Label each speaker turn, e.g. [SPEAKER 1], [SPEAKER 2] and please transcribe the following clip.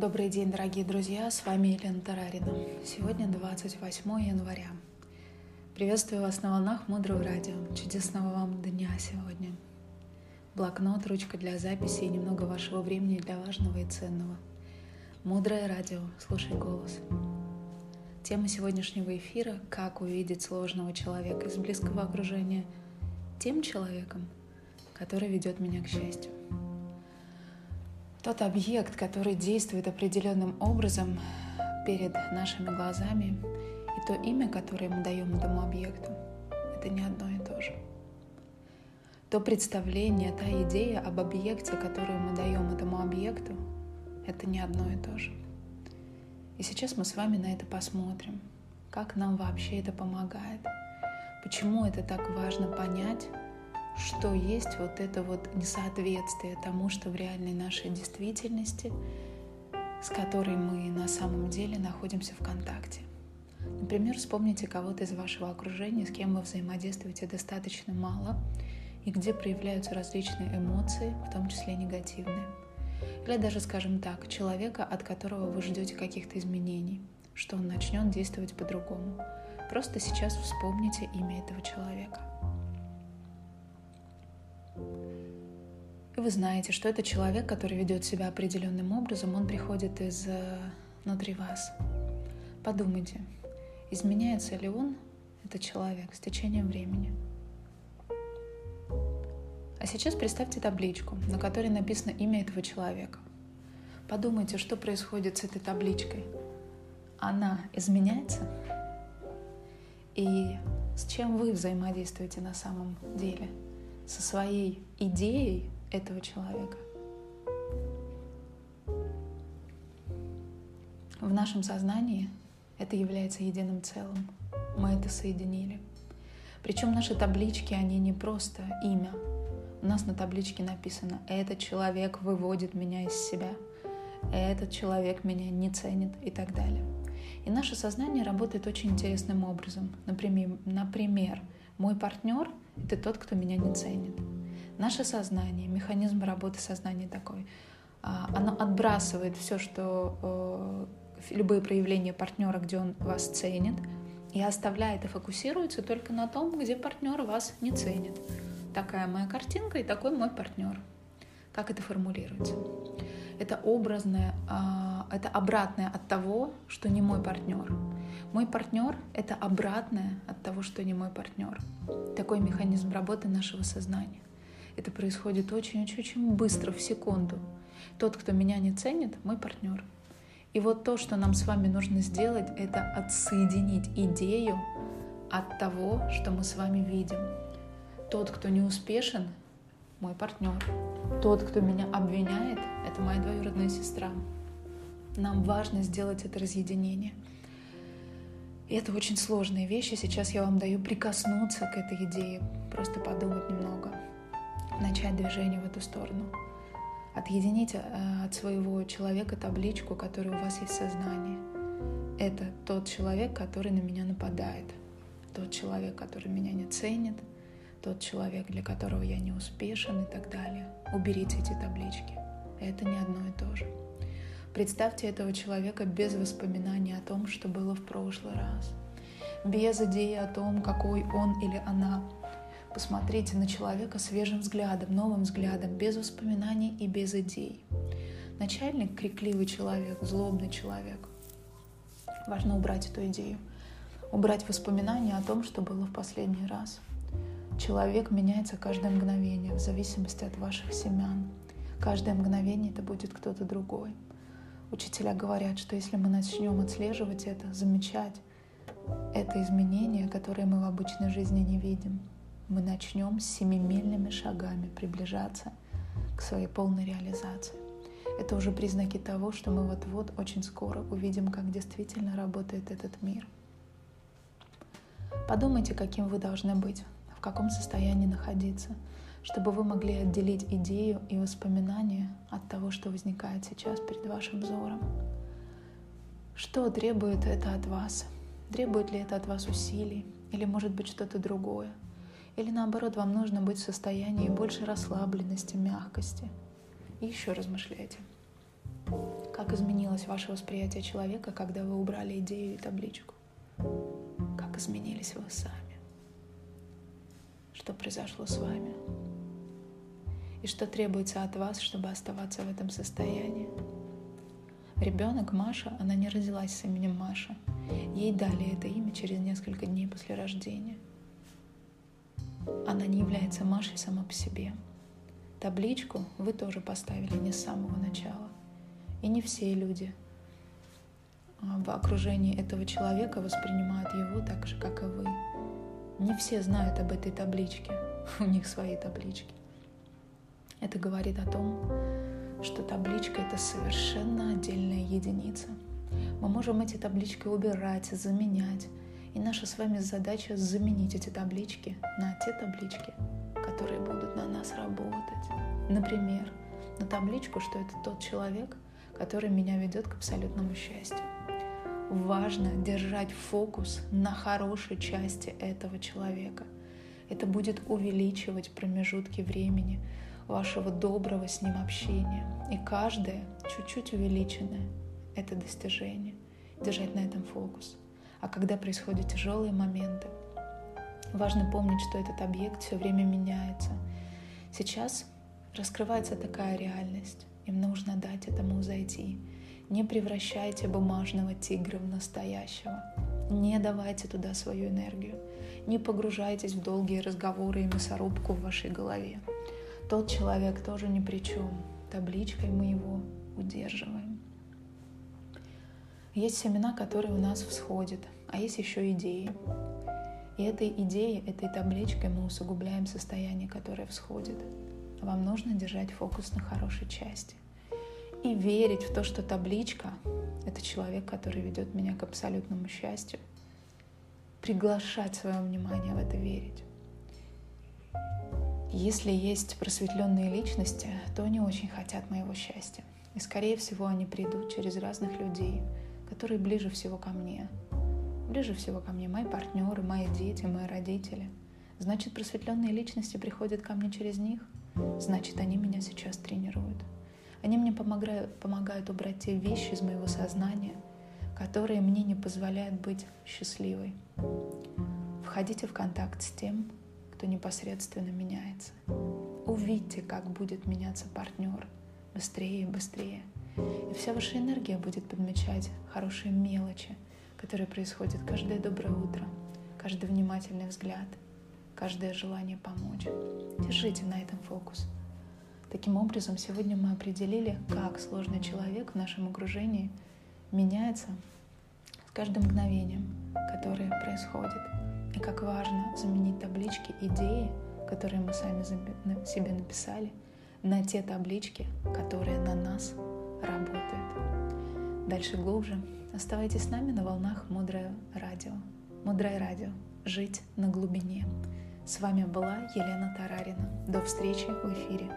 [SPEAKER 1] Добрый день, дорогие друзья, с вами Елена Тарарина. Сегодня 28 января. Приветствую вас на волнах Мудрого Радио. Чудесного вам дня сегодня. Блокнот, ручка для записи и немного вашего времени для важного и ценного. Мудрое радио, слушай голос. Тема сегодняшнего эфира – как увидеть сложного человека из близкого окружения тем человеком, который ведет меня к счастью. Тот объект, который действует определенным образом перед нашими глазами, и то имя, которое мы даем этому объекту, это не одно и то же. То представление, та идея об объекте, которую мы даем этому объекту, это не одно и то же. И сейчас мы с вами на это посмотрим, как нам вообще это помогает, почему это так важно понять, что есть вот это вот несоответствие тому, что в реальной нашей действительности, с которой мы на самом деле находимся в контакте. Например, вспомните кого-то из вашего окружения, с кем вы взаимодействуете достаточно мало, и где проявляются различные эмоции, в том числе негативные. Или даже, скажем так, человека, от которого вы ждете каких-то изменений, что он начнет действовать по-другому. Просто сейчас вспомните имя этого человека. И вы знаете, что это человек, который ведет себя определенным образом, он приходит из э, внутри вас. Подумайте, изменяется ли он, этот человек, с течением времени. А сейчас представьте табличку, на которой написано имя этого человека. Подумайте, что происходит с этой табличкой. Она изменяется? И с чем вы взаимодействуете на самом деле? Со своей идеей этого человека. В нашем сознании это является единым целым. Мы это соединили. Причем наши таблички, они не просто имя. У нас на табличке написано «Этот человек выводит меня из себя», «Этот человек меня не ценит» и так далее. И наше сознание работает очень интересным образом. Например, например мой партнер — это тот, кто меня не ценит. Наше сознание, механизм работы сознания такой, а, оно отбрасывает все, что э, любые проявления партнера, где он вас ценит, и оставляет и фокусируется только на том, где партнер вас не ценит. Такая моя картинка и такой мой партнер. Как это формулируется? Это образное, а, это обратное от того, что не мой партнер. Мой партнер — это обратное от того, что не мой партнер. Такой механизм работы нашего сознания. Это происходит очень-очень быстро, в секунду. Тот, кто меня не ценит, мой партнер. И вот то, что нам с вами нужно сделать, это отсоединить идею от того, что мы с вами видим. Тот, кто не успешен, мой партнер. Тот, кто меня обвиняет, это моя двоюродная сестра. Нам важно сделать это разъединение. И это очень сложные вещи. Сейчас я вам даю прикоснуться к этой идее, просто подумать немного начать движение в эту сторону. Отъедините э, от своего человека табличку, которая у вас есть в сознании. Это тот человек, который на меня нападает, тот человек, который меня не ценит, тот человек, для которого я не успешен и так далее. Уберите эти таблички. Это не одно и то же. Представьте этого человека без воспоминаний о том, что было в прошлый раз, без идеи о том, какой он или она Посмотрите на человека свежим взглядом, новым взглядом, без воспоминаний и без идей. Начальник — крикливый человек, злобный человек. Важно убрать эту идею. Убрать воспоминания о том, что было в последний раз. Человек меняется каждое мгновение в зависимости от ваших семян. Каждое мгновение это будет кто-то другой. Учителя говорят, что если мы начнем отслеживать это, замечать это изменение, которое мы в обычной жизни не видим, мы начнем семимильными шагами приближаться к своей полной реализации. Это уже признаки того, что мы вот-вот очень скоро увидим, как действительно работает этот мир. Подумайте, каким вы должны быть, в каком состоянии находиться, чтобы вы могли отделить идею и воспоминания от того, что возникает сейчас перед вашим взором. Что требует это от вас? Требует ли это от вас усилий? Или может быть что-то другое? Или наоборот, вам нужно быть в состоянии больше расслабленности, мягкости. И еще размышляйте. Как изменилось ваше восприятие человека, когда вы убрали идею и табличку? Как изменились вы сами? Что произошло с вами? И что требуется от вас, чтобы оставаться в этом состоянии? Ребенок Маша, она не родилась с именем Маша. Ей дали это имя через несколько дней после рождения. Она не является Машей сама по себе. Табличку вы тоже поставили не с самого начала. И не все люди а, в окружении этого человека воспринимают его так же, как и вы. Не все знают об этой табличке. У них свои таблички. Это говорит о том, что табличка — это совершенно отдельная единица. Мы можем эти таблички убирать, заменять. И наша с вами задача заменить эти таблички на те таблички, которые будут на нас работать. Например, на табличку, что это тот человек, который меня ведет к абсолютному счастью. Важно держать фокус на хорошей части этого человека. Это будет увеличивать промежутки времени вашего доброго с ним общения. И каждое чуть-чуть увеличенное — это достижение. Держать на этом фокус. А когда происходят тяжелые моменты, важно помнить, что этот объект все время меняется. Сейчас раскрывается такая реальность. Им нужно дать этому зайти. Не превращайте бумажного тигра в настоящего. Не давайте туда свою энергию. Не погружайтесь в долгие разговоры и мясорубку в вашей голове. Тот человек тоже ни при чем. Табличкой мы его удерживаем. Есть семена, которые у нас всходят, а есть еще идеи. И этой идеей, этой табличкой мы усугубляем состояние, которое всходит. Вам нужно держать фокус на хорошей части. И верить в то, что табличка — это человек, который ведет меня к абсолютному счастью. Приглашать свое внимание в это верить. Если есть просветленные личности, то они очень хотят моего счастья. И, скорее всего, они придут через разных людей, которые ближе всего ко мне. Ближе всего ко мне мои партнеры, мои дети, мои родители. Значит, просветленные личности приходят ко мне через них — значит, они меня сейчас тренируют. Они мне помогают, помогают убрать те вещи из моего сознания, которые мне не позволяют быть счастливой. Входите в контакт с тем, кто непосредственно меняется. Увидьте, как будет меняться партнер быстрее и быстрее. И вся ваша энергия будет подмечать хорошие мелочи, которые происходят каждое доброе утро, каждый внимательный взгляд — каждое желание помочь. Держите на этом фокус. Таким образом, сегодня мы определили, как сложный человек в нашем окружении меняется с каждым мгновением, которое происходит. И как важно заменить таблички, идеи, которые мы сами себе написали, на те таблички, которые на нас. Дальше глубже. Оставайтесь с нами на волнах Мудрое радио. Мудрое радио. Жить на глубине. С вами была Елена Тарарина. До встречи в эфире.